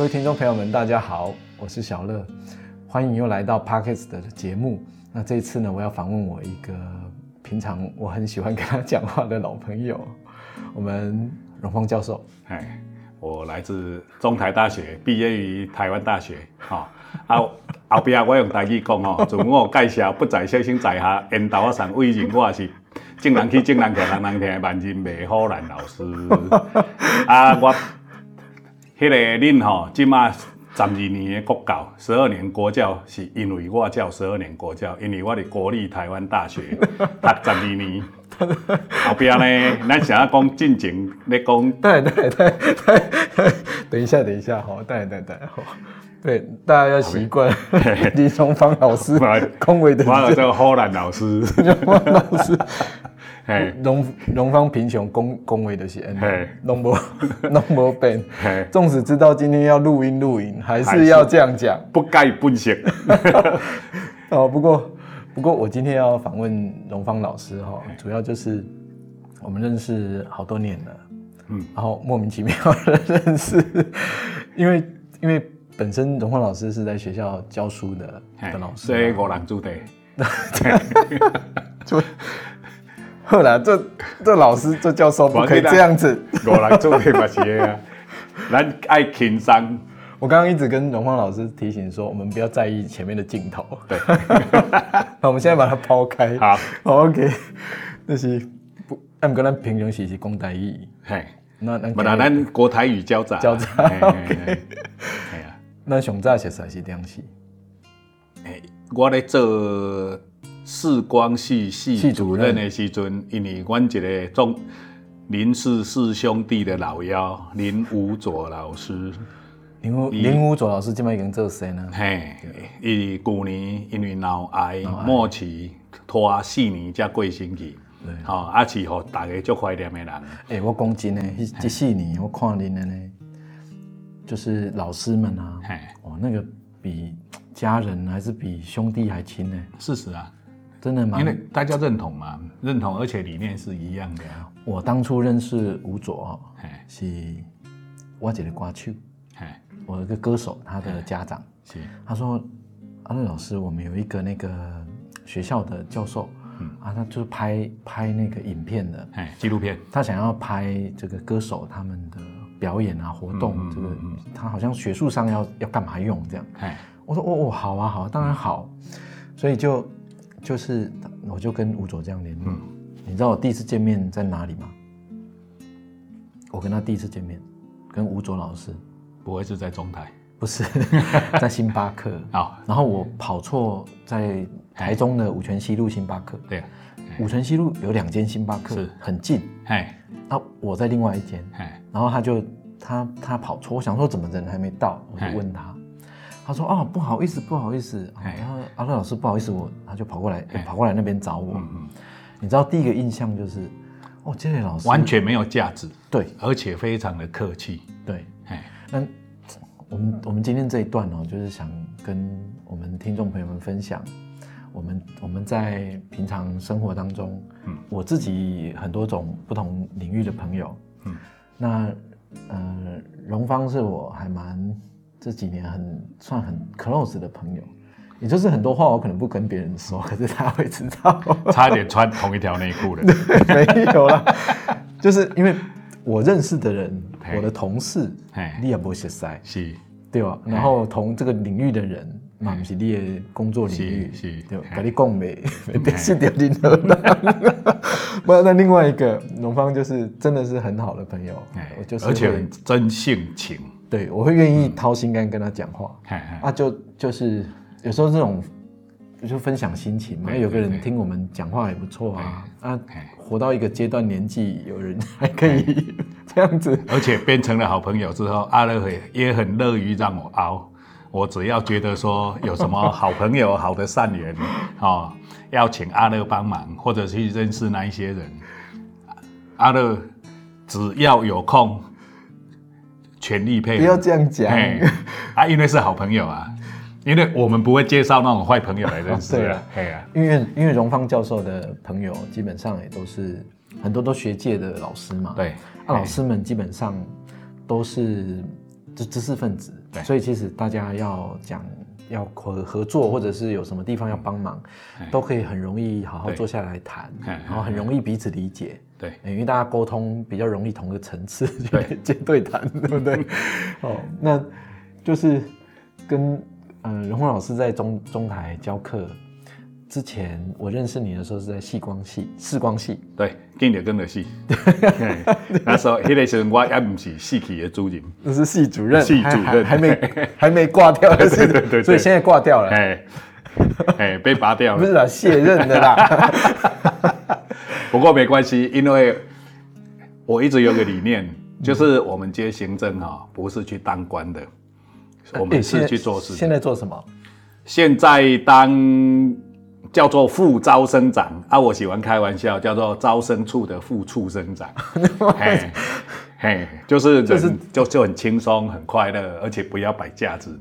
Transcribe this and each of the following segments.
各位听众朋友们，大家好，我是小乐，欢迎又来到 Parkes 的节目。那这一次呢，我要访问我一个平常我很喜欢跟他讲话的老朋友，我们荣芳教授。哎，我来自中台大学，毕业于台湾大学。哈，啊，后边我用台语讲哦，自我介绍，不在小心在下，引导我上位人，我是正人去正人去，人人听，万人美好兰老师。啊，我。迄个恁吼，即马十二年的国教，十二年国教，是因为我教十二年国教，因为我伫国立台湾大学 读十二年。后边呢，咱想要讲进前咧讲，对对对对，等一下等一下，好，对对对，好，对，大家要习惯李崇芳老师恭维的，我叫荷兰老师，老师。农农方贫穷，恭恭维的是恩，农博农博变。纵使知道今天要录音录音，还是要这样讲，不该不行。哦，不过不过我今天要访问荣芳老师哈，主要就是我们认识好多年了，嗯，然后莫名其妙的 认识，因为因为本身荣芳老师是在学校教书的的老师，所以我拦住的，就。后来，这这老师、这教授不可以这样子。我来做这把鞋啊，咱爱轻松。我刚刚一直跟荣芳老师提醒说，我们不要在意前面的镜头。对，那我们现在把它抛开。好，OK。那是不，俺跟咱平常时是讲台语。嘿，那那不然咱国台语交杂。交杂。OK。系啊，那上早实在是这样子。哎，我咧做。视光系系主任的时阵，因为阮一个中林氏四兄弟的老幺林武佐老师，林武林武佐老师今麦已经做生了。嘿，伊旧年因为脑癌末期拖四年才过身去。对，好，啊是吼大家足怀念的人。哎，我讲真诶，这四年我看恁的呢，就是老师们啊，哦，那个比家人还是比兄弟还亲呢。事实啊。真的吗？因为大家认同嘛，认同，而且理念是一样的。我当初认识吴佐，是我姐的瓜秋，我一个歌手，他的家长，是。他说，阿乐老师，我们有一个那个学校的教授，啊，他就是拍拍那个影片的，纪录片，他想要拍这个歌手他们的表演啊活动，这个他好像学术上要要干嘛用这样，我说哦哦好啊好啊，当然好，所以就。就是，我就跟吴佐这样联络。你知道我第一次见面在哪里吗？我跟他第一次见面，跟吴佐老师，不会是在中台？不是，在星巴克。啊，然后我跑错在台中的五泉西路星巴克。对，五泉西路有两间星巴克，是很近。哎，那我在另外一间。哎，然后他就他他跑错，我想说怎么人还没到，我就问他。他说：“哦，不好意思，不好意思。”然后阿乐老师不好意思，我他就跑过来，跑过来那边找我。嗯嗯，你知道第一个印象就是，哦，这位老师完全没有价值，对，而且非常的客气，对。哎，那我们我们今天这一段哦，就是想跟我们听众朋友们分享，我们我们在平常生活当中，嗯，我自己很多种不同领域的朋友，嗯，那呃，荣芳是我还蛮。这几年很算很 close 的朋友，也就是很多话我可能不跟别人说，可是他会知道。差点穿同一条内裤了。没有了，就是因为我认识的人，我的同事，你也不识塞，是，对吧？然后同这个领域的人，嘛不是你的工作领域，是，对，跟你共没，别是掉进河了。不，那另外一个农方就是真的是很好的朋友，我就是而且很真性情。对，我会愿意掏心肝跟他讲话，啊，就就是有时候这种就分享心情嘛，有个人听我们讲话也不错啊，啊，活到一个阶段年纪，有人还可以 这样子，而且变成了好朋友之后，阿乐也也很乐于让我熬，我只要觉得说有什么好朋友、好的善缘，哦，要请阿乐帮忙，或者去认识那一些人，阿乐只要有空。全力配合，不要这样讲。啊！因为是好朋友啊，因为我们不会介绍那种坏朋友来认识啊。对啊，因为因为荣芳教授的朋友基本上也都是很多都学界的老师嘛。对，那老师们基本上都是知知识分子。对，所以其实大家要讲要合合作，或者是有什么地方要帮忙，都可以很容易好好坐下来谈，嗯然后很容易彼此理解。对，因为大家沟通比较容易同个层次 对 去接对谈，对不对？哦，那就是跟呃荣宏老师在中中台教课之前，我认识你的时候是在细光系、视光系，对，跟着跟着死。嘿那时候迄个时候我也不是死去的主人，那是系主任，系主任还还还没还没挂掉，对对对对所以现在挂掉了，哎哎，被拔掉了。不是啦，卸任的啦。不过没关系，因为我一直有个理念，就是我们接行政哈，不是去当官的，我们是去做事的。现在做什么？现在当叫做副招生长啊，我喜欢开玩笑，叫做招生处的副畜生长。嘿，嘿，就是人就就很轻松、很快乐，而且不要摆架子，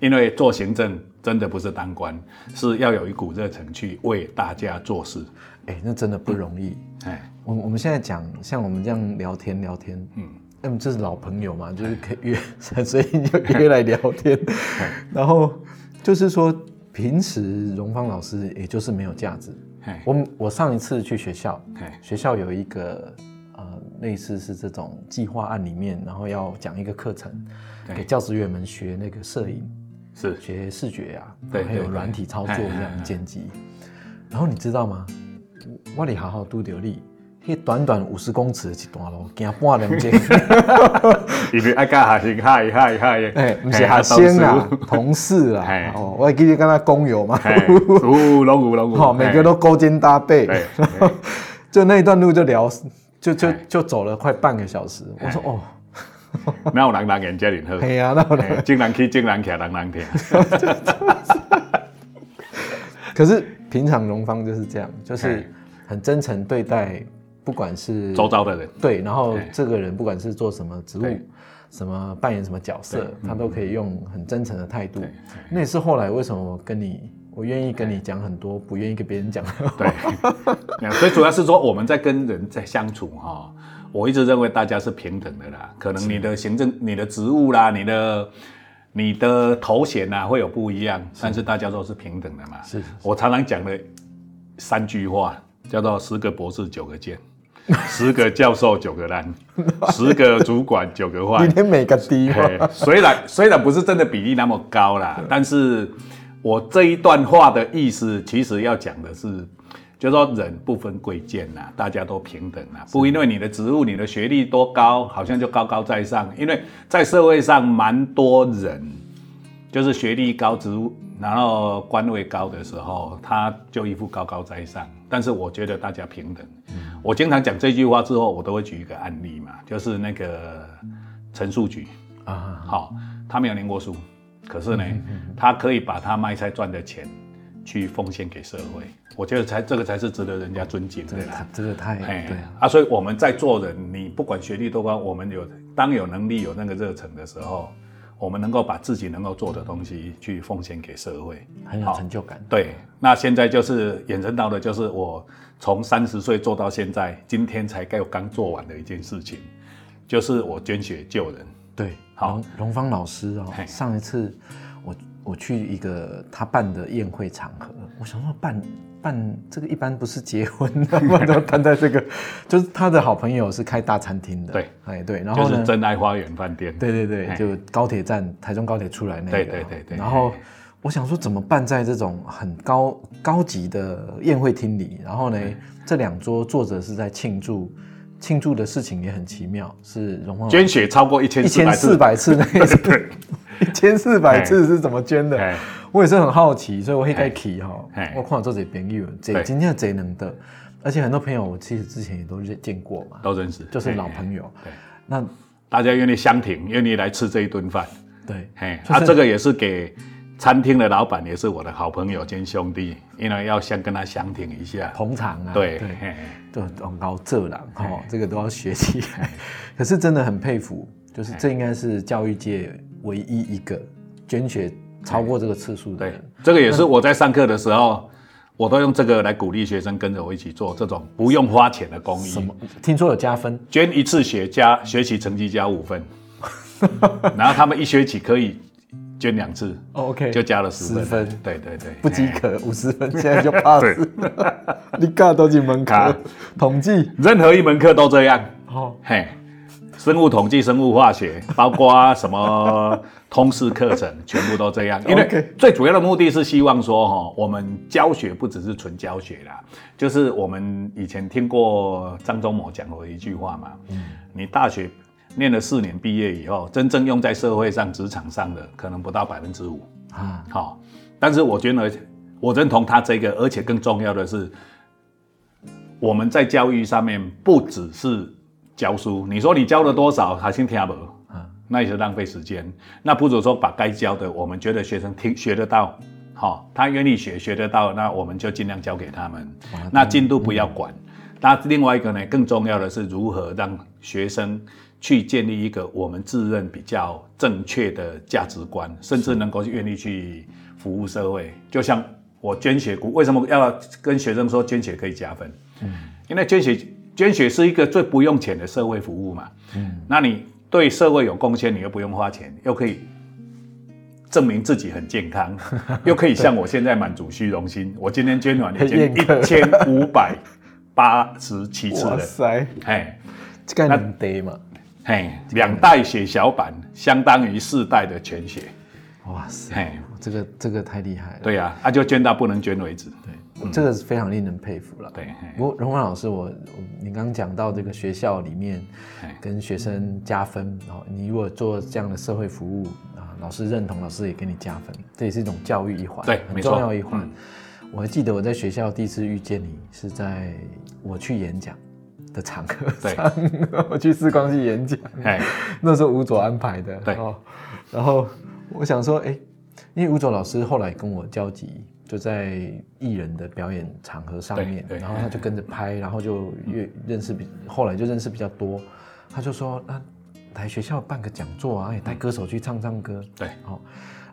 因为做行政真的不是当官，是要有一股热忱去为大家做事。哎，那真的不容易。哎，我我们现在讲，像我们这样聊天聊天，嗯，那么，这是老朋友嘛，就是可以约，所以就约来聊天。然后就是说，平时荣芳老师也就是没有价值。嘿，我我上一次去学校，学校有一个呃类似是这种计划案里面，然后要讲一个课程，给教职员们学那个摄影，是学视觉啊，对还有软体操作这样剪辑。然后你知道吗？我里好好拄着你，迄短短五十公尺的一段路，行半点钟。因为爱甲学生嗨嗨嗨，哎，不是学生啊，同事啊。哦，我还记得跟他工友嘛，哎，有拢有拢有，好，每个都勾肩搭背。就那一段路就聊，就就哎就走了快半个小时。我说哦，哪有人人言遮尔好？嘿呀，那我嘿正人去，正人徛，人人听。可是平常荣芳就是这样，就是很真诚对待，不管是周遭的人，对，然后嘿。这个人不管是做什么职务，什么扮演什么角色他都可以用很真诚的态度。那也是后来为什么我跟你，我愿意跟你讲很多，不愿意跟别人讲。对，所以主要是说我们在跟人在相处哈，我一直认为大家是平等的啦。可能你的行政、你的职务啦、你的你的头衔呐会有不一样，但是大家都是平等的嘛。是是我常常讲的三句话，叫做十个博士九个贱，十个教授九个烂，十个主管九个坏今。天每个低虽然虽然不是真的比例那么高啦，但是我这一段话的意思，其实要讲的是，就是说人不分贵贱呐，大家都平等啊，不因为你的职务、你的学历多高，好像就高高在上，因为在社会上蛮多人。就是学历高、职务，然后官位高的时候，他就一副高高在上。但是我觉得大家平等。我经常讲这句话之后，我都会举一个案例嘛，就是那个陈树菊，啊，好，他没有念过书，可是呢，他可以把他卖菜赚的钱去奉献给社会，我觉得才这个才是值得人家尊敬的。啦这个太。对啊，啊，所以我们在做人，你不管学历多高，我们有当有能力、有那个热忱的时候，我们能够把自己能够做的东西去奉献给社会，很有成就感。对，那现在就是衍生到的，就是我从三十岁做到现在，今天才刚刚做完的一件事情，就是我捐血救人。对，好。荣荣芳老师哦，上一次我我去一个他办的宴会场合，我想说办办这个一般不是结婚，他们都办在这个，就是他的好朋友是开大餐厅的，对，哎对，然后呢？就是，真爱花园饭店。对对对，就高铁站台中高铁出来那个，对对对对然后我想说怎么办在这种很高高级的宴会厅里，然后呢，这两桌坐着是在庆祝。庆祝的事情也很奇妙，是荣芳老师捐血超过一千一千四百次那一次，一 千四百次是怎么捐的哎？我也是很好奇，所以我会该提哈哎。我看到这些朋友，这对今天贼能的，而且很多朋友我其实之前也都认见过嘛，都认识，就是老。朋友。对，那大家愿意相挺，愿意来吃这一顿饭。对，嘿，啊，就是这个也是给餐厅的老板，也是我的好朋友兼兄弟，因为要先跟他相挺一下。捧场啊，对，对，嘿都很高这了哈，这个都要学起来。可是真的很佩服，就是这应该是教育界唯一一个捐血超过这个次数的对人。，这个也是我在上课的时候，我都用这个来鼓励学生跟着我一起做这种不用花钱的公益。什么？听说有加分？捐一次血加学习成绩加五分，然后他们一学期可以捐两次，OK，就加了十分。十分对对对，不及哎格五十分，现在就 pass 了。你干多几门卡卡，统计任何一门课都这样。哦，嘿，生物统计、生物化学，包括什么通识课程，全部都这样。因为最主要的目的是希望说，哈，我们教学不只是纯教学啦，就是我们以前听过张忠谋讲过一句话嘛，你大学念了四年，毕业以后，真正用在社会上、职场上的，可能不到百分之五。啊，好，但是我觉得我认同他这个，而且更重要的是，我们在教育上面不只是教书。你说你教了多少，还先听不？啊那也是浪费时间。那不如说把该教的，我们觉得学生听学得到，好、他愿意学学得到，那我们就尽量教给他们。那进度不要管。那另外一个呢，更重要的是如何让学生去建立一个我们自认比较正确的价值观，甚至能够愿意去服务社会。就像我捐血股，为什么要跟学生说捐血可以加分？嗯，因为捐血捐血是一个最不用钱的社会服务嘛。嗯，那你对社会有贡献，你又不用花钱，又可以证明自己很健康，又可以像我现在满足虚荣心。我今天捐完已经 一千五百八十七次哇了，塞，嘿，这个能得嘛？嘿，两代血小板相当于四代的全血，哇塞，嘿，这个这个太厉害了。对呀、啊，就捐到不能捐为止。对，这个是非常令人佩服了。对，嘿。不过荣华老师，我我你刚刚讲到这个学校里面跟学生加分，然后你如果做这样的社会服务啊，老师认同，老师也给你加分，这也是一种教育一环，很对很重要一环。嗯。我还记得我在学校第一次遇见你是在我去演讲的场合对。上，我去四光去演讲，嘿，那时候吴佐安排的，对。哦，然后我想说，哎，因为吴佐老师后来跟我交集，就在艺人的表演场合上面，然后他就跟着拍，然后就越认识比，后来就认识比较多，他就说，那来学校办个讲座啊，也带歌手去唱唱歌，对，哦，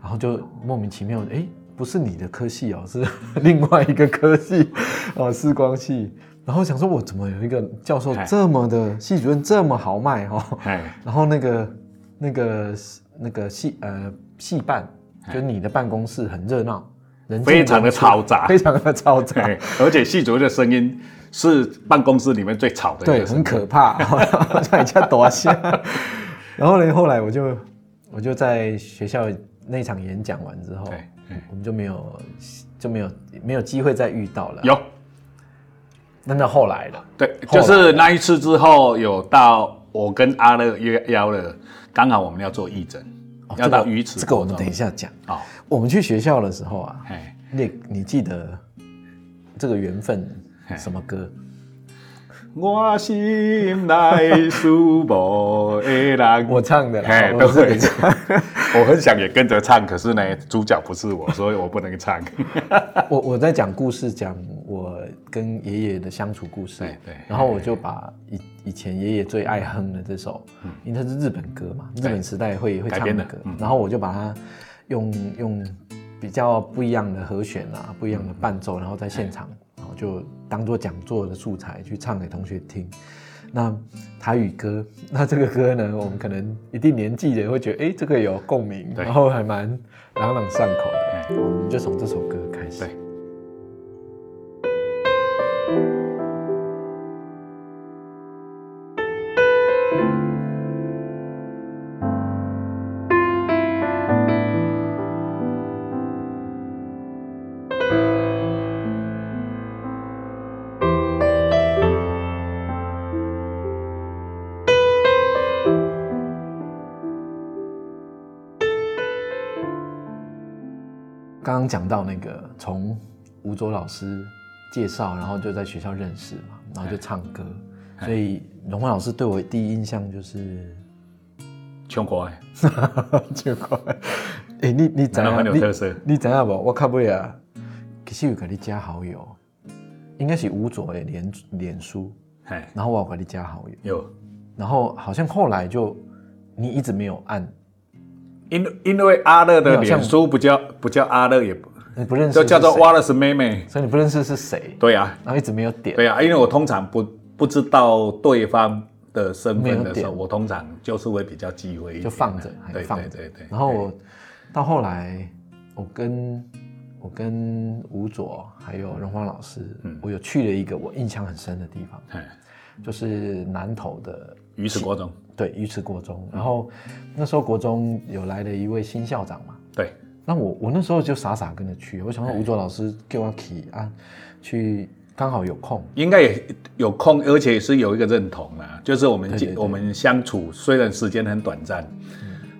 然后就莫名其妙，哎，不是你的科系哦，是 另外一个科系，哦，视光系。然后想说，我怎么有一个教授这么的系主任这么豪迈哈、哦？嘿，然后那个那个那个系呃系办，就你的办公室很热闹，人非常的嘈杂。非常的嘈杂，而且系主的声音是办公室里面最吵的一对，很可怕，让人家躲下。然后呢，后来我就我就在学校那场演讲完之后对，我们就没有就没有没有机会再遇到了。有。那那后来了，对，就是那一次之后，有到我跟阿乐约邀了，刚好我们要做义诊，哦要到鱼池这个我们等一下讲。好，我们去学校的时候啊，那，你你记得这个缘分什么歌？我心内思无的人，我唱的啦，嘿，我是你唱。我很想也跟着唱，可是呢，主角不是我，所以我不能唱。我我在讲故事，讲我跟爷爷的相处故事。对对然后我就把以以前爷爷最爱哼的这首，因为它是日本歌嘛，日本时代会会唱的歌嗯。然后我就把它用用比较不一样的和弦啊，不一样的伴奏，然后在现场，然后就当做讲座的素材去唱给同学听。那台语歌，那这个歌呢，我们可能一定年纪的人会觉得，哎，这个有共鸣，然后还蛮朗朗上口的。我们就从这首歌开始。对讲到那个从吴卓老师介绍，然后就在学校认识嘛，然后就唱歌，所以荣焕老师对我第一印象就是，唱歌的，就快，哎、你你怎样？很有特色。你怎样不？我靠尾啊，其实有给你加好友，应该是吴卓的脸脸书，嘿，然后我有给你加好友，有，然后好像后来就你一直没有按，因因为阿乐的脸书不叫不叫阿乐，也不你不认识，就叫做，Wallace 妹妹。所以你不认识是谁，对啊，然后一直没有点，对啊，因为我通常不不知道对方的身份的时候，我通常就是会比较忌讳，就放着，对放对对。然后到后来，我跟我跟吴佐还有荣华老师，嗯。我有去了一个我印象很深的地方，就是南投的鱼池国中，对鱼池国中。然后那时候国中有来了一位新校长嘛，对。那我我那时候就傻傻跟着去，我想到吴卓老师给我提啊，去刚好有空，应该也有空，而且是有一个认同啊，就是我们我们相处虽然时间很短暂，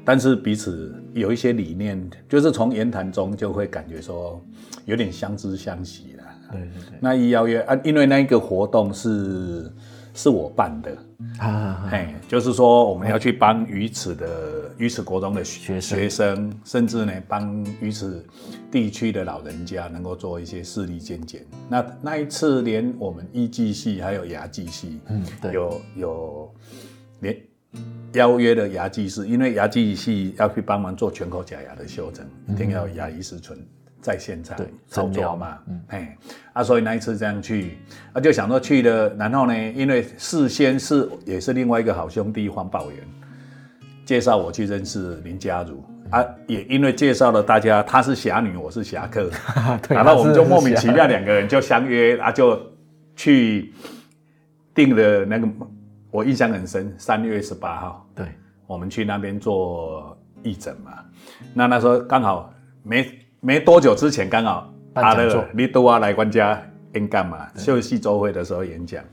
但是彼此有一些理念，就是从言谈中就会感觉说有点相知相惜了。对对对。那一邀约啊，因为那一个活动是。是我办的，啊哎，就是说我们要去帮鱼池的鱼池国中的学学生，甚至呢帮鱼池地区的老人家能够做一些视力健检。那那一次连我们医技系还有牙技系，嗯，对，有有连邀约的牙技师，因为牙技系要去帮忙做全口假牙的修整，一定要有牙医师存。在现场操作嘛，哎，啊，所以那一次这样去，啊，就想说去了，然后呢，因为事先是也是另外一个好兄弟黄宝元介绍我去认识林家如，啊，也因为介绍了大家，她是侠女，我是侠客，然后我们就莫名其妙两个人就相约，啊，就去定了那个，我印象很深，三月十八号，对，我们去那边做义诊嘛，那那时候刚好没。没多久之前，刚好阿乐你都要来关家演讲嘛，休息周会的时候演讲，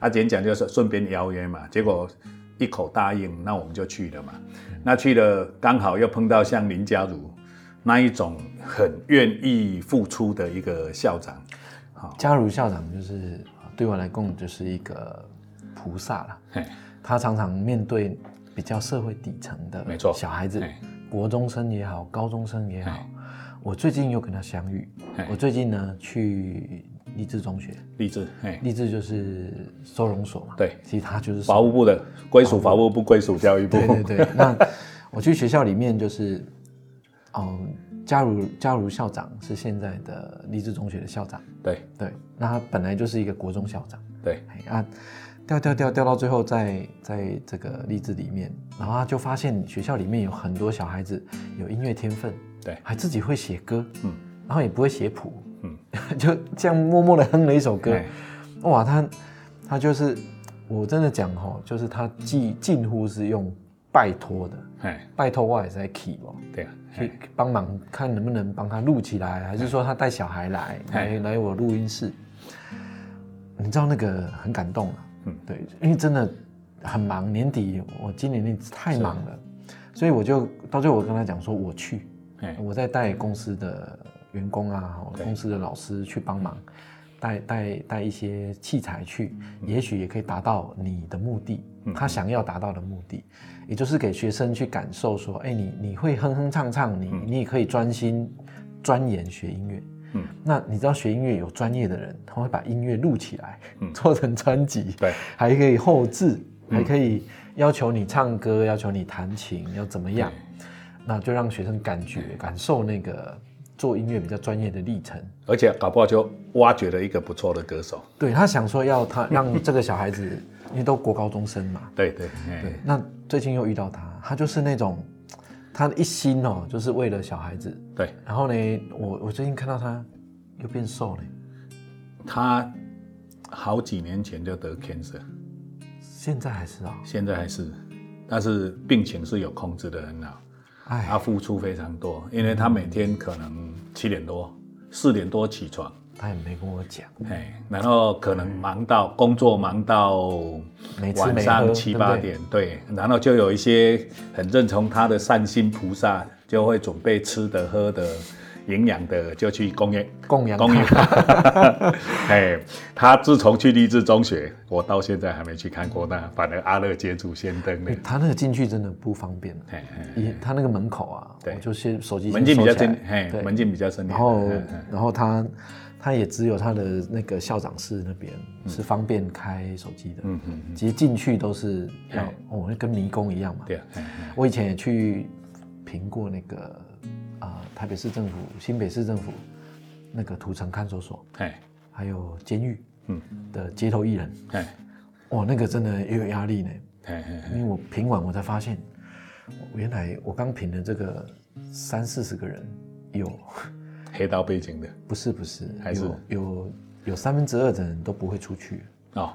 啊演讲就是顺便邀约嘛，结果一口答应，那我们就去了嘛。那去了刚好又碰到像林家如那一种很愿意付出的一个校长，好，嘉如校长就是对我来讲就是一个菩萨了，他常常面对比较社会底层的没错。小孩子，国中生也好，高中生也好。我最近又跟他相遇。我最近呢去励志中学，励志，励志就是收容所嘛。对，其实他就是法务部的，归属法务部，归属教育部。对对对。那我去学校里面就是，嗯，加如加如校长是现在的励志中学的校长。对对。那他本来就是一个国中校长。对。啊，调调调调到最后，在在这个励志里面，然后他就发现学校里面有很多小孩子有音乐天分。对，还自己会写歌，嗯，然后也不会写谱，嗯，就这样默默的哼了一首歌，哇，他他就是，我真的讲哈，就是他近近乎是用拜托的，哎，拜托我也在 key 哦，对啊，去帮忙看能不能帮他录起来，还是说他带小孩来来来我录音室，你知道那个很感动啊，嗯，对，因为真的很忙，年底我今年年太忙了，所以我就到最后我跟他讲说我去。我在带公司的员工啊，公司的老师去帮忙，带带带一些器材去，也许也可以达到你的目的，他想要达到的目的，也就是给学生去感受说，哎，你你会哼哼唱唱，你你也可以专心钻研学音乐。嗯，那你知道学音乐有专业的人，他会把音乐录起来，做成专辑，对，还可以后置，还可以要求你唱歌，要求你弹琴，要怎么样？那就让学生感觉、感受那个做音乐比较专业的历程，而且搞不好就挖掘了一个不错的歌手。对他想说要他让这个小孩子，因为都国高中生嘛。对对对。那最近又遇到他，他就是那种，他一心哦，就是为了小孩子。对。然后呢，我我最近看到他又变瘦了。他好几年前就得 cancer，现在还是啊？现在还是，但是病情是有控制的很好。他付出非常多，因为他每天可能七点多、四点多起床，他也没跟我讲。哎，然后可能忙到工作忙到晚上七八点，对，然后就有一些很认同他的善心菩萨，就会准备吃的喝的。营养的就去供养供养。供养，哎，他自从去励志中学，我到现在还没去看过那，反而阿乐接祖先登呢。他那个进去真的不方便，哎哎，他那个门口啊，对，就先手机门禁比较深，哎，门禁比较深。然后然后他他也只有他的那个校长室那边是方便开手机的，嗯嗯，其实进去都是要哦，跟迷宫一样嘛。对，我以前也去评过那个。啊，台北市政府、新北市政府那个土城看守所，哎，还有监狱，嗯，的街头艺人，哎，哇，那个真的也有压力呢。因为我评完我才发现，原来我刚评的这个三四十个人有 黑道背景的，不是不是，还是有有三分之二的人都不会出去。哦。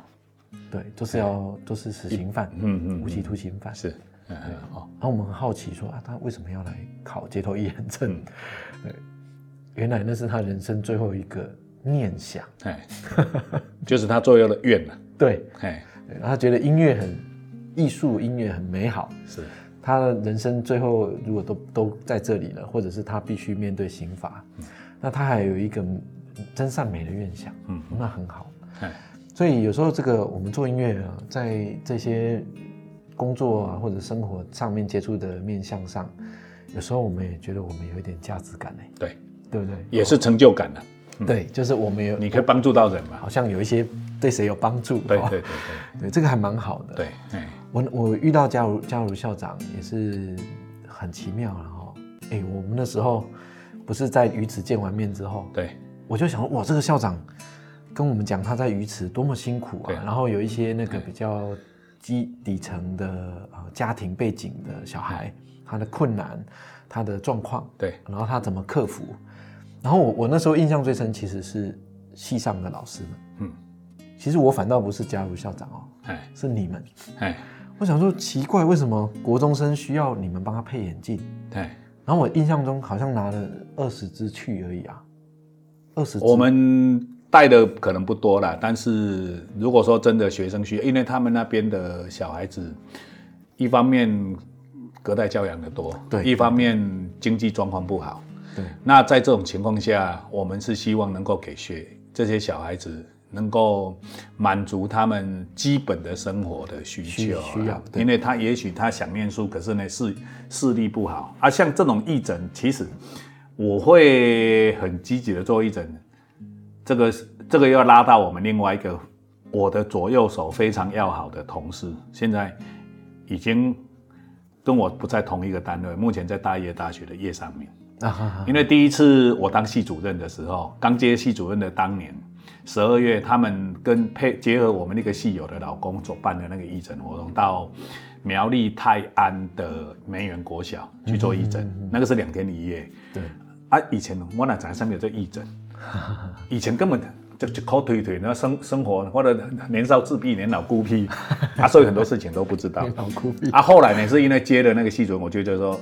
对，都是要都是死刑犯，嗯嗯，无期徒刑犯。是，对。哦。然后我们很好奇说啊，他为什么要来考街头艺人证？对，原来那是他人生最后一个念想，哎，就是他最后的愿了。对，哎，他觉得音乐很。艺术音乐很美好，是。他的人生最后如果都都在这里了，或者是他必须面对刑罚，那他还有一个真善美的愿想，嗯，那很好。所以有时候这个我们做音乐啊，在这些工作啊或者生活上面接触的面向上，有时候我们也觉得我们有一点价值感呢。对，对不对？也是成就感的。对，就是我们有，你可以帮助到人嘛，好像有一些对谁有帮助。对对对对，对这个还蛮好的。对，我我遇到嘉如嘉如校长也是很奇妙然后。哎，我们那时候不是在鱼池见完面之后，对，我就想哇，这个校长跟我们讲他在鱼池多么辛苦啊，然后有一些那个比较基底层的呃家庭背景的小孩，他的困难，他的状况，对，然后他怎么克服。然后我我那时候印象最深其实是系上的老师们，嗯，其实我反倒不是加入校长哦，哎，是你们，哎，我想说奇怪，为什么国中生需要你们帮他配眼镜？对，然后我印象中好像拿了二十支去而已啊，二十，我们带的可能不多了，但是如果说真的学生需要，因为他们那边的小孩子，一方面隔代教养的多，对，一方面经济状况不好。对，那在这种情况下，我们是希望能够给学这些小孩子能够满足他们基本的生活的需求，需要，因为他也许他想念书，可是呢视视力不好啊。像这种义诊，其实我会很积极的做义诊，这个这个要拉到我们另外一个我的左右手非常要好的同事，现在已经跟我不在同一个单位，目前在大业大学的叶尚明。因为第一次我当系主任的时候，刚接系主任的当年十二月，他们跟配结合我们那个系友的老公所办的那个义诊活动，到苗栗泰安的梅园国小去做义诊，那个是两天一夜。对啊，以前我哪在上面有这义诊，以前根本就就靠腿腿，那生生活或者年少自闭、年老孤僻，啊，所以很多事情都不知道。年老孤僻啊，后来呢，是因为接了那个戏准，我就觉得说。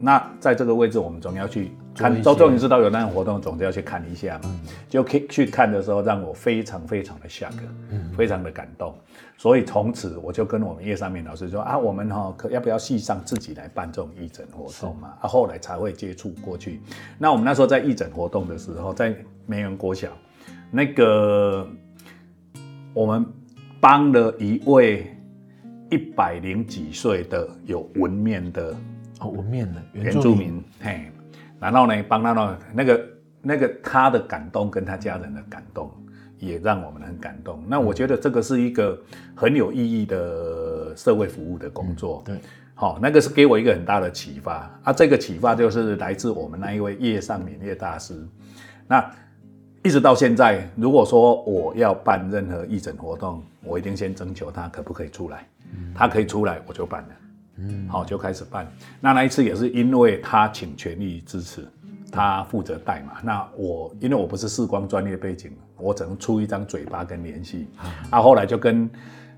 那在这个位置，我们总要去看。周终于知道有那样活动，总是要去看一下嘛。就可以去看的时候，让我非常非常的下课，非常的感动。所以从此我就跟我们叶上明老师说啊，我们哈可要不要系上自己来办这种义诊活动嘛？啊，后来才会接触过去。那我们那时候在义诊活动的时候，在梅园国小，那个我们帮了一位一百零几岁的有纹面的哦。纹面的原住民，嘿，然后呢，帮他呢，那个那个他的感动跟他家人的感动，也让我们很感动。那我觉得这个是一个很有意义的社会服务的工作。对，好，那个是给我一个很大的启发啊。这个启发就是来自我们那一位叶尚敏叶大师。那一直到现在，如果说我要办任何义诊活动，我一定先征求他可不可以出来。他可以出来，我就办了。嗯，好，就开始办。那那一次也是因为他请全力支持，他负责带嘛。那我因为我不是视光专业背景，我只能出一张嘴巴跟联系。啊，后来就跟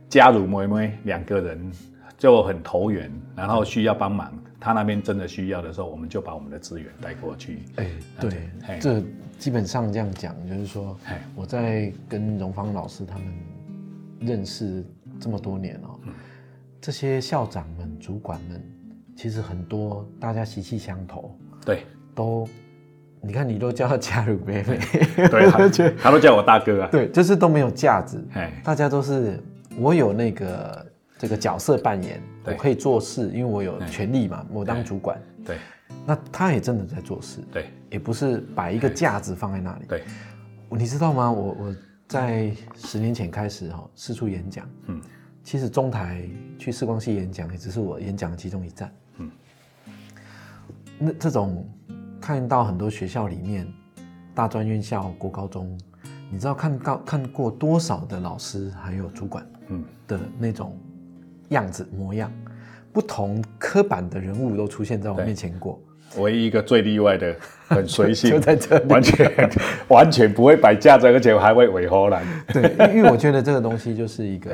嘉如妹妹两个人就很投缘，然后需要帮忙，他那边真的需要的时候，我们就把我们的资源带过去。哎，对，这基本上这样讲，就是说，我在跟荣芳老师他们认识这么多年哦。这些校长们、主管们，其实很多大家息息相投，对，都，你看你都叫他加入妹妹，对，他都叫我大哥啊，对，就是都没有价值，大家都是我有那个这个角色扮演，我可以做事，因为我有权利嘛，我当主管，对，那他也真的在做事，对，也不是把一个架子放在那里，对，你知道吗？我我在十年前开始哈四处演讲，嗯。其实中台去视光系演讲也只是我演讲的其中一站。嗯，那这种看到很多学校里面大专院校、国高中，你知道看到看过多少的老师还有主管嗯的那种样子模样，不同刻板的人物都出现在我面前过。唯一一个最例外的，很随性，就在这里，完全 完全不会摆架子，而且还会尾荷兰。对，因为我觉得这个东西就是一个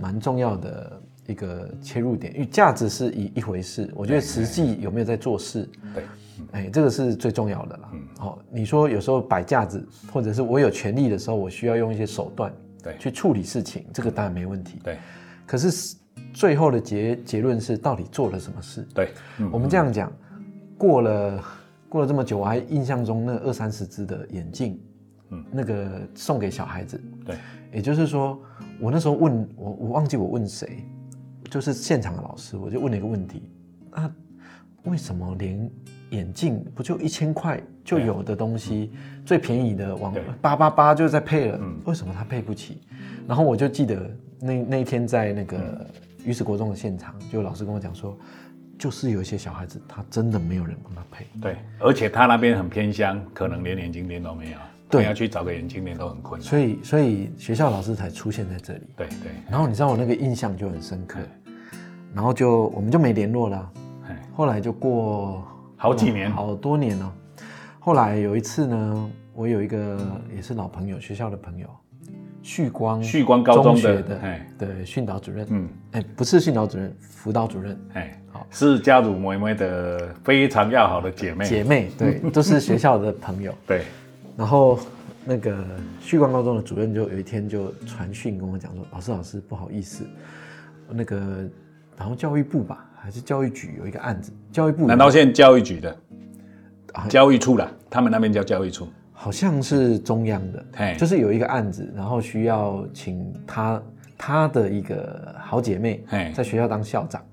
蛮重要的一个切入点，因为价值是一一回事，我觉得实际有没有在做事，对，哎，这个是最重要的啦。好，你说有时候摆架子，或者是我有权利的时候，我需要用一些手段，对，去处理事情，这个当然没问题。对，可是最后的结结论是，到底做了什么事？对，我们这样讲。过了过了这么久，我还印象中那二三十只的眼镜，嗯，那个送给小孩子，对，也就是说，我那时候问我，我忘记我问谁，就是现场的老师，我就问了一个问题，啊，为什么连眼镜不就一千块就有的东西，最便宜的往八八八就在配了，为什么他配不起？然后我就记得那那一天在那个鱼池国中的现场，就老师跟我讲说。就是有一些小孩子，他真的没有人帮他配。对，而且他那边很偏乡，可能连眼镜店都没有。对，要去找个眼镜店都很困难。所以，所以学校老师才出现在这里。对对。然后你知道我那个印象就很深刻，然后就我们就没联络了。后来就过好几年，好多年了。后来有一次呢，我有一个也是老朋友，学校的朋友。旭光旭光高中的对训导主任，嗯，哎，不是训导主任，辅导主任，哎，好，是家族妹妹的非常要好的姐妹，姐妹，对，都是学校的朋友，对。然后那个旭光高中的主任就有一天就传讯跟我讲说，老师老师不好意思，那个然后教育部吧，还是教育局有一个案子，教育部难道现在教育局的，教育处了，他们那边叫教育处。好像是中央的，就是有一个案子，然后需要请他他的一个好姐妹在学校当校长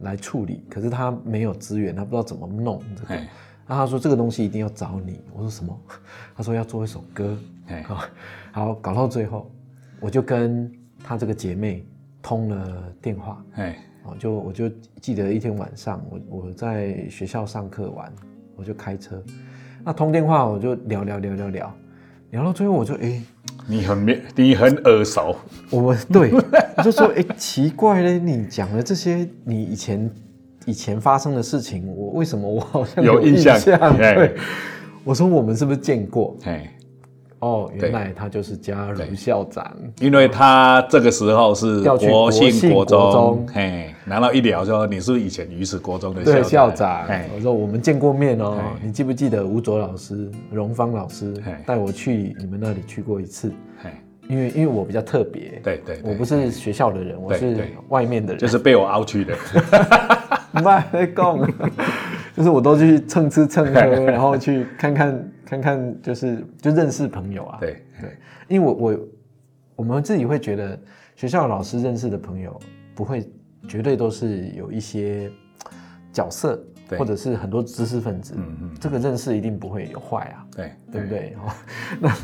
来处理，可是他没有资源，他不知道怎么弄这个，然后他说这个东西一定要找你，我说什么？他说要做一首歌，好，好搞到最后，我就跟他这个姐妹通了电话，哎，哦，就我就记得一天晚上，我我在学校上课完，我就开车。那通电话我就聊聊聊聊聊，聊到最后我就哎，你很面，你很耳熟。我们对，我就说哎，奇怪嘞，你讲的这些你以前以前发生的事情，我为什么我好像有印象？对，我说我们是不是见过？哎。哦，原来他就是加入校长，因为他这个时候是国信国中，嘿，然后一聊说你是不是以前鱼池国中的对校长？我说我们见过面哦，你记不记得吴卓老师、荣芳老师带我去你们那里去过一次？因为因为我比较特别，对对，我不是学校的人，我是外面的人，就是被我凹去的。卖在讲，就是我都去蹭吃蹭喝，然后去看看看看，就是就认识朋友啊。对对，因为我我我们自己会觉得，学校老师认识的朋友不会绝对都是有一些角色，或者是很多知识分子。嗯嗯，这个认识一定不会有坏啊。对对不对？哦，那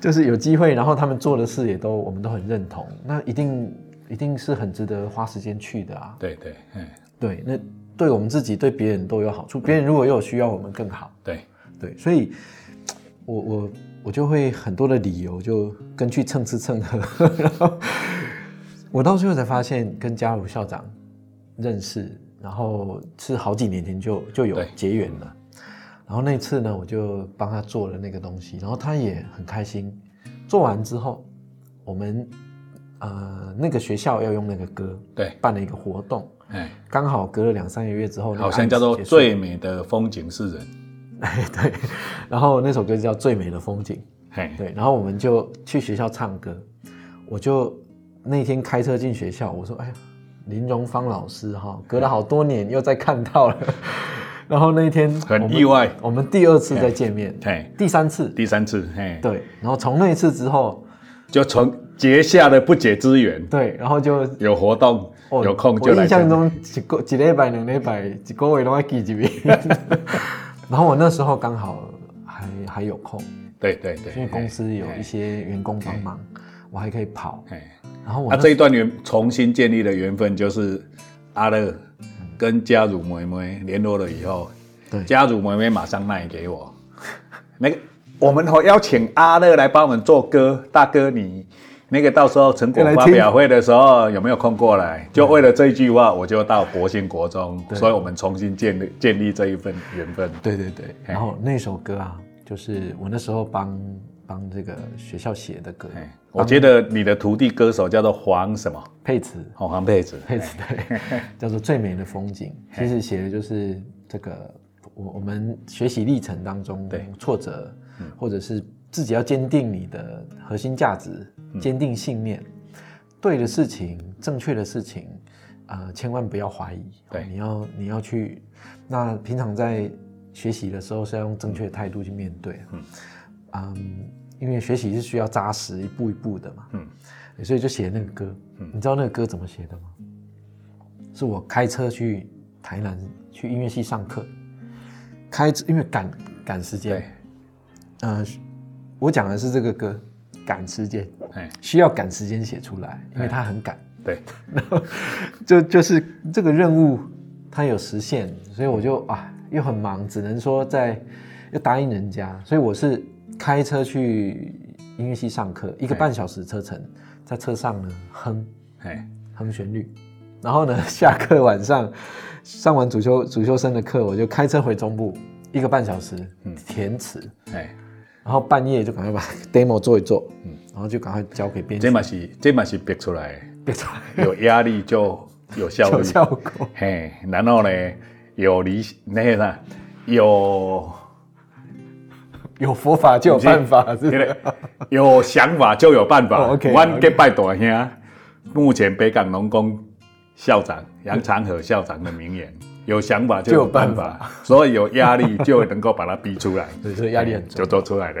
就是有机会，然后他们做的事也都我们都很认同，那一定一定是很值得花时间去的啊。对对，嗯。对，那对我们自己、对别人都有好处。别人如果有需要，我们更好。对对，所以，我我我就会很多的理由，就跟去蹭吃蹭喝。然 后我到最后才发现，跟嘉鲁校长认识，然后是好几年前就就有结缘了。然后那次呢，我就帮他做了那个东西，然后他也很开心。做完之后，我们呃那个学校要用那个歌，对，办了一个活动。哎，刚好隔了两三个月之后，好像叫做《最美的风景是人》。哎，对，然后那首歌叫《最美的风景》。嘿，对，然后我们就去学校唱歌。我就那天开车进学校，我说：“哎呀，林荣芳老师哈，隔了好多年又再看到了。”然后那一天很意外，我们第二次再见面，对，第三次，第三次，嘿，对，然后从那一次之后，就从结下了不解之缘。对，然后就有活动。有空就来。印象中一个一礼拜两礼拜一个月都要记一遍。然后我那时候刚好还还有空，对对对，因为公司有一些员工帮忙，我还可以跑。然后我这一段缘重新建立的缘分，就是阿乐跟家乳妹妹联络了以后，嘉如妹妹马上卖给我。那个我们邀请阿乐来帮我们做歌，大哥你。那个到时候成果发表会的时候有没有空过来？就为了这一句话，我就到博兴国中，所以我们重新建立建立这一份缘分。对对对，然后那首歌啊，就是我那时候帮帮这个学校写的歌。我觉得你的徒弟歌手叫做黄什么？佩慈，黄佩慈，佩慈对，叫做最美的风景。其实写的就是这个我我们学习历程当中对。挫折，或者是。自己要坚定你的核心价值，坚定信念，对的事情、正确的事情，啊，千万不要怀疑。对，你要你要去。那平常在学习的时候是要用正确的态度去面对。嗯，嗯，因为学习是需要扎实，一步一步的嘛。嗯，所以就写那个歌。嗯，你知道那个歌怎么写的吗？是我开车去台南去音乐系上课，开因为赶赶时间。对，呃。我讲的是这个歌，赶时间，需要赶时间写出来，因为他很赶。对，然 后就就是这个任务，它有实现，所以我就啊，又很忙，只能说在要答应人家，所以我是开车去音乐系上课，一个半小时车程，在车上呢哼，哎，哼旋律，然后呢 下课晚上上完主修主修生的课，我就开车回中部，一个半小时填词，哎。然后半夜就赶快把 demo 做一做，嗯，然后就赶快交给编辑。这嘛是这嘛是逼出来，逼出来有压力就有效率，效果。嘿，然后呢有理那个啥，有 有佛法就有办法，是的，有想法就有办法。OK，我给拜大兄，目前北港农工校长杨长和校长的名言。有想法就有办法，所以有压力就能够把它逼出来，所以压力很就做出来的。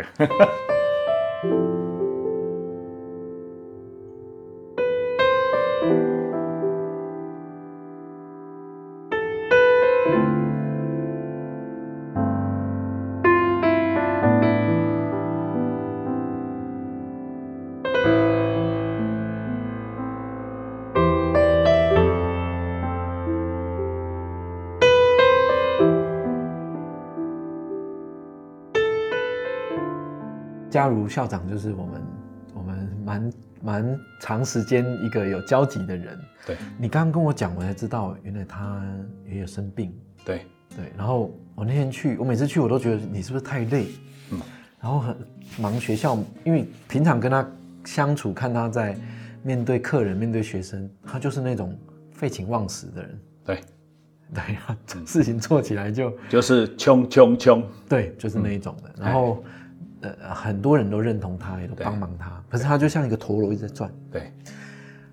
加如校长就是我们我们蛮蛮长时间一个有交集的人。对，你刚刚跟我讲，我才知道原来他也有生病。对对，然后我那天去，我每次去我都觉得你是不是太累？嗯，然后很忙学校，因为平常跟他相处，看他在面对客人、面对学生，他就是那种废寝忘食的人。对 对啊，事情做起来就就是冲冲冲，对，就是那一种的。然后。呃，很多人都认同他，也都帮忙他。可是他就像一个陀螺一直在转。对。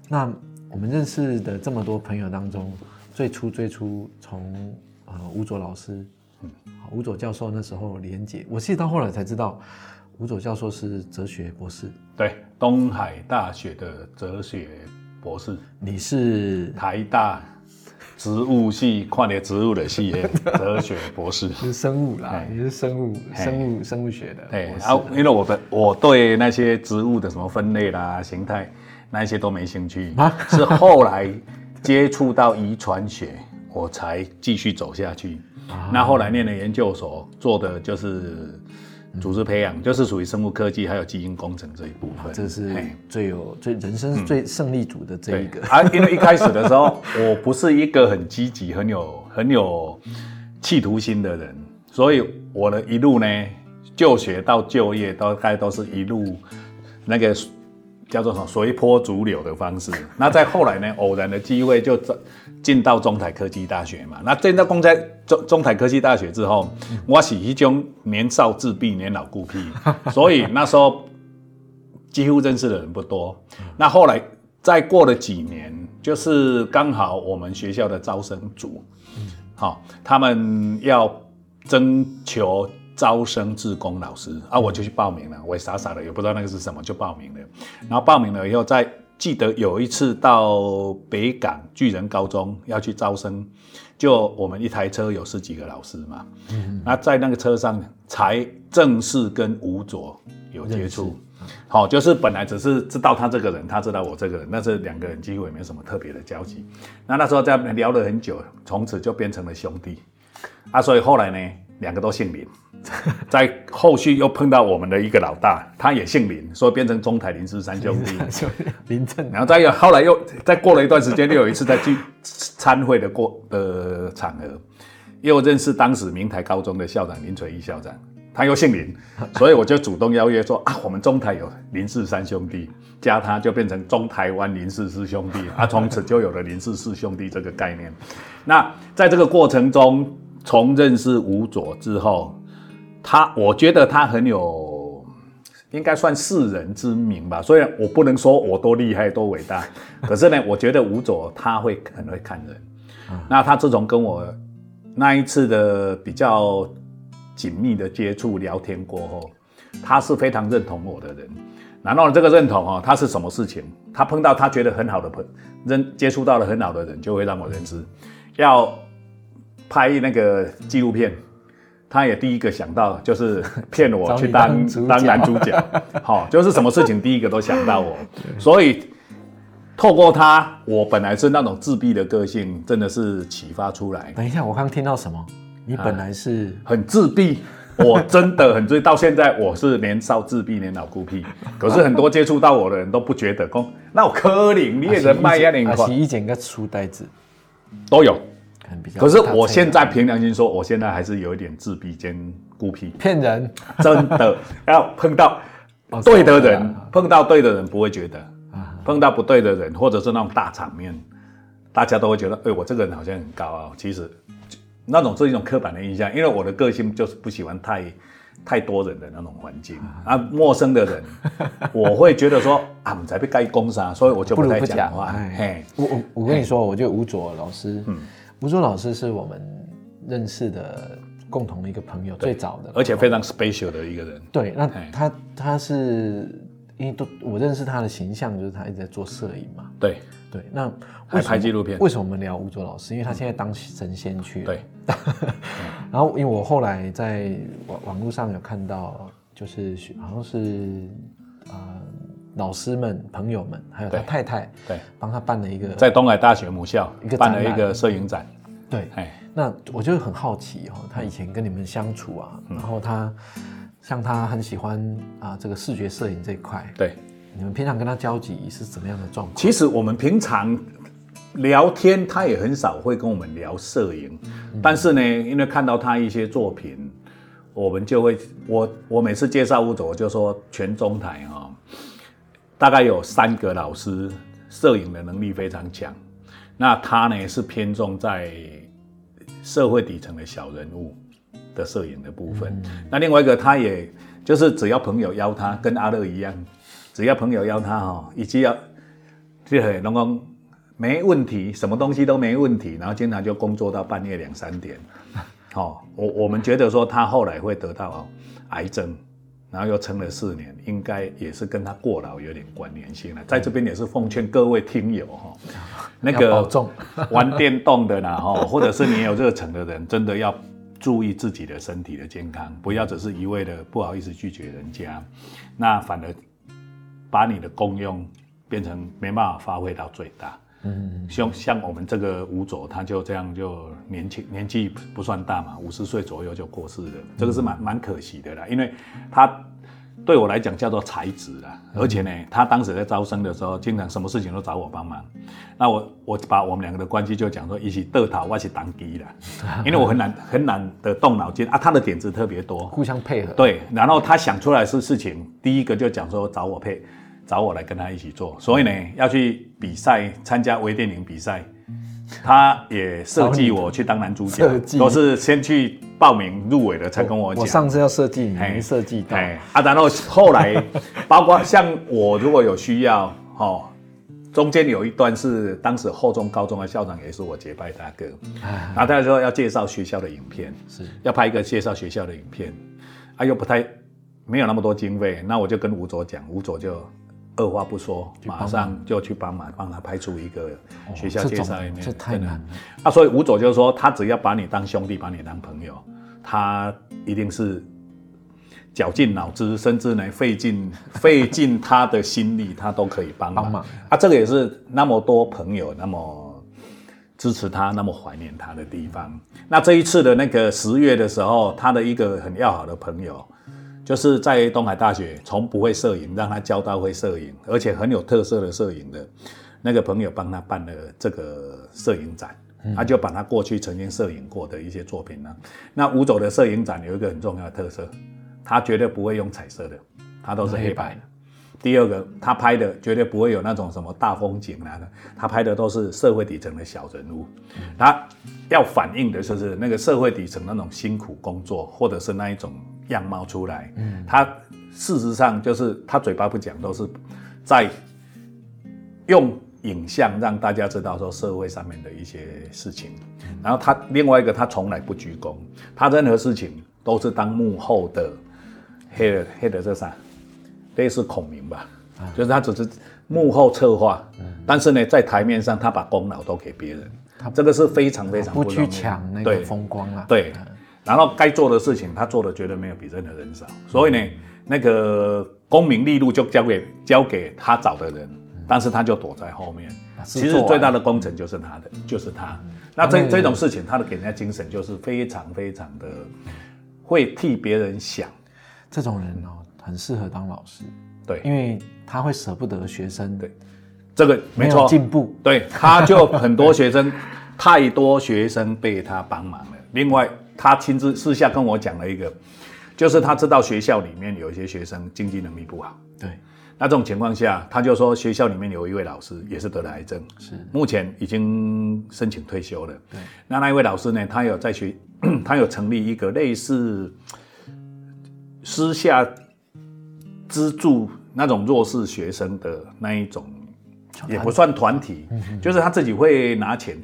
那我们认识的这么多朋友当中，最初最初从呃吴佐老师，嗯，吴佐教授那时候连接，我记得到后来才知道，吴佐教授是哲学博士。对，东海大学的哲学博士。你是台大。植物系跨年植物的系哲学博士 是生物啦，也是生物生物生物学的。对，然后因为我的我对那些植物的什么分类啦、形态那一些都没兴趣，是后来接触到遗传学，我才继续走下去。那后来念了研究所，做的就是。组织培养就是属于生物科技还有基因工程这一部分，这是最有最人生最胜利组的这一个。啊，因为一开始的时候，我不是一个很积极、很有很有企图心的人，所以我的一路呢，就学到就业，大概都是一路那个。叫做什么随波逐流的方式。那在后来呢，偶然的机会就进到中台科技大学嘛。那进到公在中中台科技大学之后，我是一种年少自闭、年老孤僻，所以那时候几乎认识的人不多。那后来再过了几年，就是刚好我们学校的招生组，好，他们要征求。招生志工老师啊，我就去报名了。我也傻傻的，也不知道那个是什么，就报名了。然后报名了以后，再记得有一次到北港巨人高中要去招生，就我们一台车有十几个老师嘛。嗯。那在那个车上才正式跟吴佐有接触。好，就是本来只是知道他这个人，他知道我这个人，但是两个人几乎也没什么特别的交集。那那时候在聊了很久，从此就变成了兄弟。啊，所以后来呢，两个都姓林。在后续又碰到我们的一个老大，他也姓林，所以变成中台林氏三兄弟。林正，然后再有后来又再过了一段时间，又有一次在去 参会的过的场合，又认识当时明台高中的校长林垂义校长，他又姓林，所以我就主动邀约说啊，我们中台有林氏三兄弟，加他就变成中台湾林氏四兄弟，啊，从此就有了林氏四兄弟这个概念。那在这个过程中，从认识吴佐之后。他，我觉得他很有，应该算世人之名吧。虽然我不能说我多厉害、多伟大，可是呢，我觉得吴佐他会很会看人。那他自从跟我那一次的比较紧密的接触、聊天过后，他是非常认同我的人。然后这个认同哦，他是什么事情？他碰到他觉得很好的朋，认接触到了很好的人，就会让我认知。要拍那个纪录片。他也第一个想到就是 骗我去当当男主角，好，就是什么事情第一个都想到我，所以透过他，我本来是那种自闭的个性，真的是启发出来。等一下，我刚听到什么？你本来是很自闭，我真的很自，到现在我是年少自闭，年老孤僻。可是很多接触到我的人都不觉得，公那我柯林，你也人脉呀，你洗衣剪个书呆子都有。可是我现在凭良心说，我现在还是有一点自闭兼孤僻。骗人，真的要碰到对的人，碰到对的人不会觉得，碰到不对的人，或者是那种大场面，大家都会觉得，哎，我这个人好像很高傲。其实那种是一种刻板的印象，因为我的个性就是不喜欢太太多人的那种环境啊，陌生的人，我会觉得说啊，我们才被盖攻杀，所以我就不太讲话。嘿，我我我跟你说，我就吴卓老师，嗯。吴卓老师是我们认识的共同的一个朋友，最早的，而且非常 special 的一个人。对，那他他是因为都我认识他的形象，就是他一直在做摄影嘛。对对，那还拍纪录片。为什么我们聊吴卓老师？因为他现在当神仙去了。对。然后，因为我后来在网网络上有看到，就是好像是啊。老师们、朋友们，还有他太太，对，帮他办了一个在东海大学母校一个办了一个摄影展。对，哎，那我就很好奇哦，他以前跟你们相处啊，然后他像他很喜欢啊这个视觉摄影这一块，对，你们平常跟他交集是怎么样的状况？其实我们平常聊天，他也很少会跟我们聊摄影，但是呢，因为看到他一些作品，我们就会我我每次介绍吴总，我就说全中台啊。大概有三个老师，摄影的能力非常强。那他呢是偏重在社会底层的小人物的摄影的部分。那另外一个，他也就是只要朋友邀他，跟阿乐一样，只要朋友邀他哈，以及要就很能够没问题，什么东西都没问题，然后经常就工作到半夜两三点。好，我我们觉得说他后来会得到癌症。然后又撑了四年，应该也是跟他过劳有点关联性了。在这边也是奉劝各位听友哈，那个 玩电动的啦哈，或者是你有热忱的人，真的要注意自己的身体的健康，不要只是一味的不好意思拒绝人家，那反而把你的功用变成没办法发挥到最大。嗯，像像我们这个吴佐，他就这样就年轻年纪不算大嘛，五十岁左右就过世了，这个是蛮蛮可惜的啦，因为他对我来讲叫做才子啦，而且呢，他当时在招生的时候，经常什么事情都找我帮忙，那我我把我们两个的关系就讲说一起得讨，我起当机了，因为我很难很难的动脑筋啊，他的点子特别多，互相配合，对，然后他想出来是事情，第一个就讲说找我配。找我来跟他一起做，所以呢，要去比赛参加微电影比赛，他也设计我去当男主角，都是先去报名入围了才跟我讲。我上次要设计，你没设计到。哎，啊，然后后来，包括像我如果有需要，哦，中间有一段是当时后中高中的校长也是我结拜大哥，然后他说要介绍学校的影片，是要拍一个介绍学校的影片，啊，又不太没有那么多经费，那我就跟吴卓讲，吴卓就。二话不说，马上就去帮忙，帮他拍出一个学校介绍里面。这太难了。啊，所以吴佐就是说，他只要把你当兄弟，把你当朋友，他一定是绞尽脑汁，甚至呢费尽 费尽他的心力，他都可以帮忙。啊，这个也是那么多朋友，那么支持他，那么怀念他的地方。那这一次的那个十月的时候，他的一个很要好的朋友，就是在东海大学从不会摄影，让他教到会摄影，而且很有特色的摄影的那个朋友，帮他办了这个摄影展。他就把他过去曾经摄影过的一些作品呢。那吴走的摄影展有一个很重要的特色，他绝对不会用彩色的，他都是黑白的。第二个，他拍的绝对不会有那种什么大风景啊的，他拍的都是社会底层的小人物，他要反映的就是那个社会底层那种辛苦工作，或者是那一种样貌出来。嗯，他事实上就是他嘴巴不讲，都是在用影像让大家知道说社会上面的一些事情。然后他另外一个，他从来不鞠躬，他任何事情都是当幕后的黑的黑的这啥。类似孔明吧，就是他只是幕后策划，但是呢，在台面上他把功劳都给别人，这个是非常非常不去抢那个风光啊。对，然后该做的事情他做的绝对没有比任何人少，所以呢，那个功名利禄就交给交给他找的人，但是他就躲在后面。其实最大的功臣就是他的，就是他。那这这种事情，他的给人家精神就是非常非常的会替别人想，这种人哦。很适合当老师，对，因为他会舍不得学生，对，这个没错，进步，对，他就很多学生，太多学生被他帮忙了。另外，他亲自私下跟我讲了一个，就是他知道学校里面有一些学生经济能力不好，对，那这种情况下，他就说学校里面有一位老师也是得了癌症，是。目前已经申请退休了，对，那那一位老师呢，他有在学，他有成立一个类似私下。资助那种弱势学生的那一种，也不算团体，就是他自己会拿钱，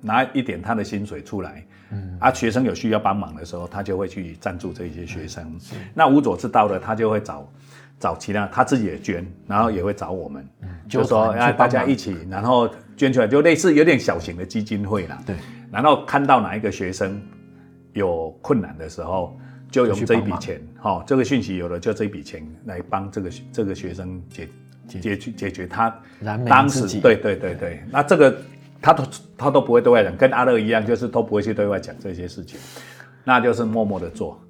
拿一点他的薪水出来，嗯。啊，学生有需要帮忙的时候，他就会去赞助这些学生。那吴佐知道了，他就会找找其他，他自己也捐，然后也会找我们，就说啊，大家一起，然后捐出来，就类似有点小型的基金会啦。对，然后看到哪一个学生有困难的时候。就用这一笔钱，哈，这个讯息有了，就这一笔钱来帮这个这个学生解解决解决他当时对对对对，那这个他都他都不会对外讲，跟阿乐一样，就是都不会去对外讲这些事情，那就是默默的做。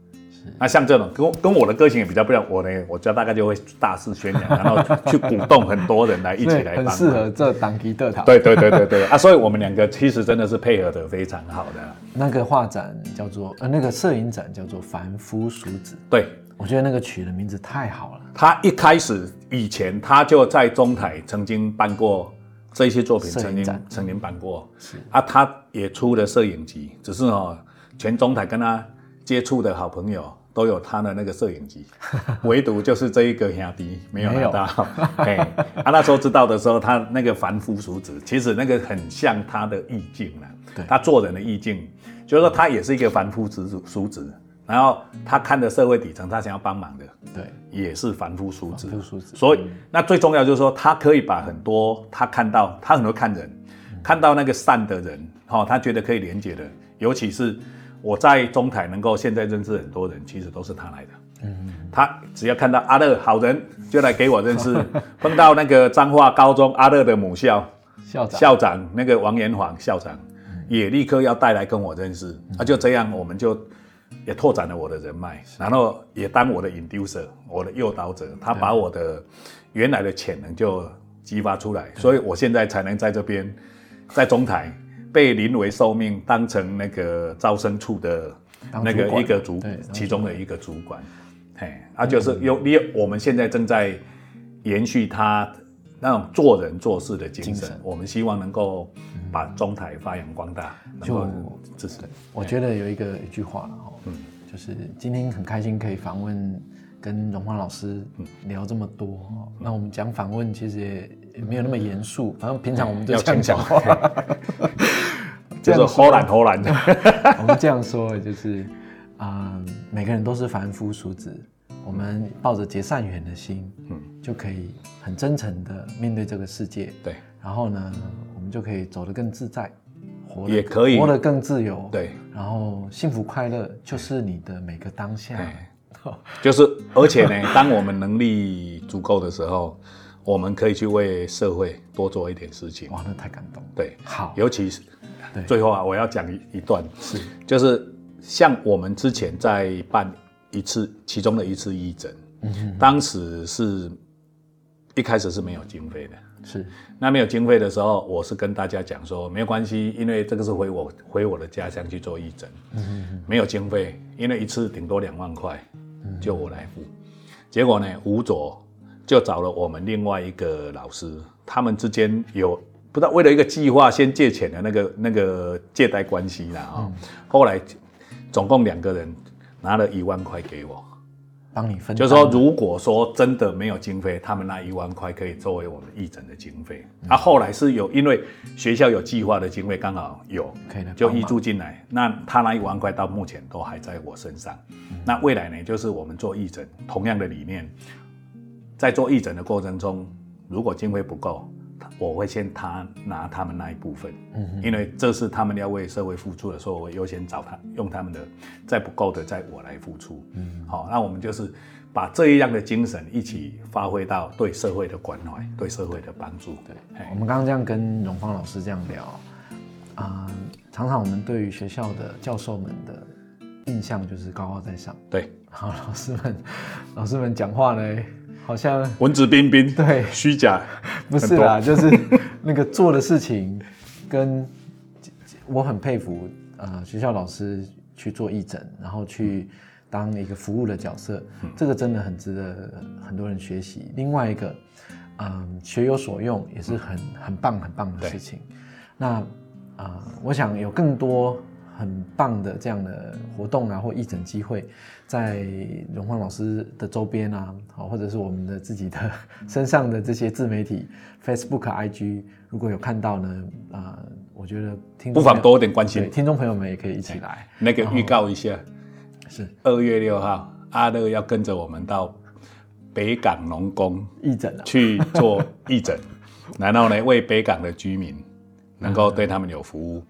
那像这种跟跟我的个性也比较不一样，我呢，我就大概就会大肆宣扬，然后去鼓动很多人来一起来帮。很适合这党皮特讨。对对对对对啊！所以我们两个其实真的是配合的非常好的。那个画展叫做呃，那个摄影展叫做凡夫俗子。对，我觉得那个取的名字太好了。他一开始以前他就在中台曾经办过这些作品，曾经曾经办过。是啊，他也出了摄影集，只是哦，全中台跟他。接触的好朋友都有他的那个摄影集，唯独就是这一个兄弟没有拿到。哎，他那时候知道的时候，他那个凡夫俗子，其实那个很像他的意境了。对，他做人的意境，就是说他也是一个凡夫俗俗子。然后他看的社会底层，他想要帮忙的，对，也是凡夫俗子。凡夫俗子。所以那最重要就是说，他可以把很多他看到，他很多看人，看到那个善的人，哈，他觉得可以连接的，尤其是。我在中台能够现在认识很多人，其实都是他来的。嗯，他只要看到阿乐好人，就来给我认识。碰到那个彰化高中阿乐的母校校长校长那个王延煌校长，也立刻要带来跟我认识。啊，就这样，我们就也拓展了我的人脉，然后也当我的 inducer，我的诱导者。他把我的原来的潜能就激发出来，所以我现在才能在这边在中台。被临危受命当成那个招生处的那个一个主其中的一个主管，嘿，啊，就是有你我们现在正在延续他那种做人做事的精神，我们希望能够把中台发扬光大。就支持。我觉得有一个一句话了哈，嗯，就是今天很开心可以访问跟荣华老师聊这么多，那我们讲访问其实也没有那么严肃，反正平常我们都这样讲。话。就是偷懒偷懒。的，我们这样说就是，啊，每个人都是凡夫俗子，我们抱着结善缘的心，嗯，就可以很真诚的面对这个世界，对，然后呢，我们就可以走得更自在，活也可以。活得更自由，对，然后幸福快乐就是你的每个当下，就是而且呢，当我们能力足够的时候。我们可以去为社会多做一点事情。哇，那太感动。对，好，尤其是对。最后啊，我要讲一一段，是。就是像我们之前在办一次，其中的一次义诊，当时是一开始是没有经费的。是，那没有经费的时候，我是跟大家讲说，没有关系，因为这个是回我回我的家乡去做义诊，嗯没有经费，因为一次顶多两万块，就我来付。结果呢，吴佐就找了我们另外一个老师，他们之间有不知道为了一个计划先借钱的那个那个借贷关系啦啊、后来总共两个人拿了一万块给我。帮你分，就是说，如果说真的没有经费，他们那一万块可以作为我们义诊的经费。啊，后来是有因为学校有计划的经费，刚好有，可以来就挹帮忙注进来。那他那一万块到目前都还在我身上。那未来呢，就是我们做义诊，同样的理念，在做义诊的过程中，如果经费不够，我会先他拿他们那一部分，嗯，因为这是他们要为社会付出的时候，我会优先找他用他们的，再不够的再我来付出，嗯，好，那我们就是把这一样的精神一起发挥到对社会的关怀，对社会的帮助，对，我们刚刚这样跟荣芳老师这样聊，啊、常常我们对于学校的教授们的印象就是高高在上，对，好，老师们，老师们讲话呢，好像文质彬彬，对虚假，不是啦，就是 那个做的事情跟我很佩服，呃，学校老师去做义诊，然后去当一个服务的角色，这个真的很值得很多人学习。另外一个，嗯，学有所用也是很很棒很棒的事情。那啊、呃我想有更多很棒的这样的活动啊，或义诊机会，在荣芳老师的周边啊，好，或者是我们的自己的 身上的这些自媒体，Facebook、IG，如果有看到呢，啊、我觉得听不妨多点关心。听众朋友们也可以一起来，那个预告一下，是二月六号，阿乐要跟着我们到北港农工义诊啊，去做义诊，然后呢，为北港的居民能够对他们有服务。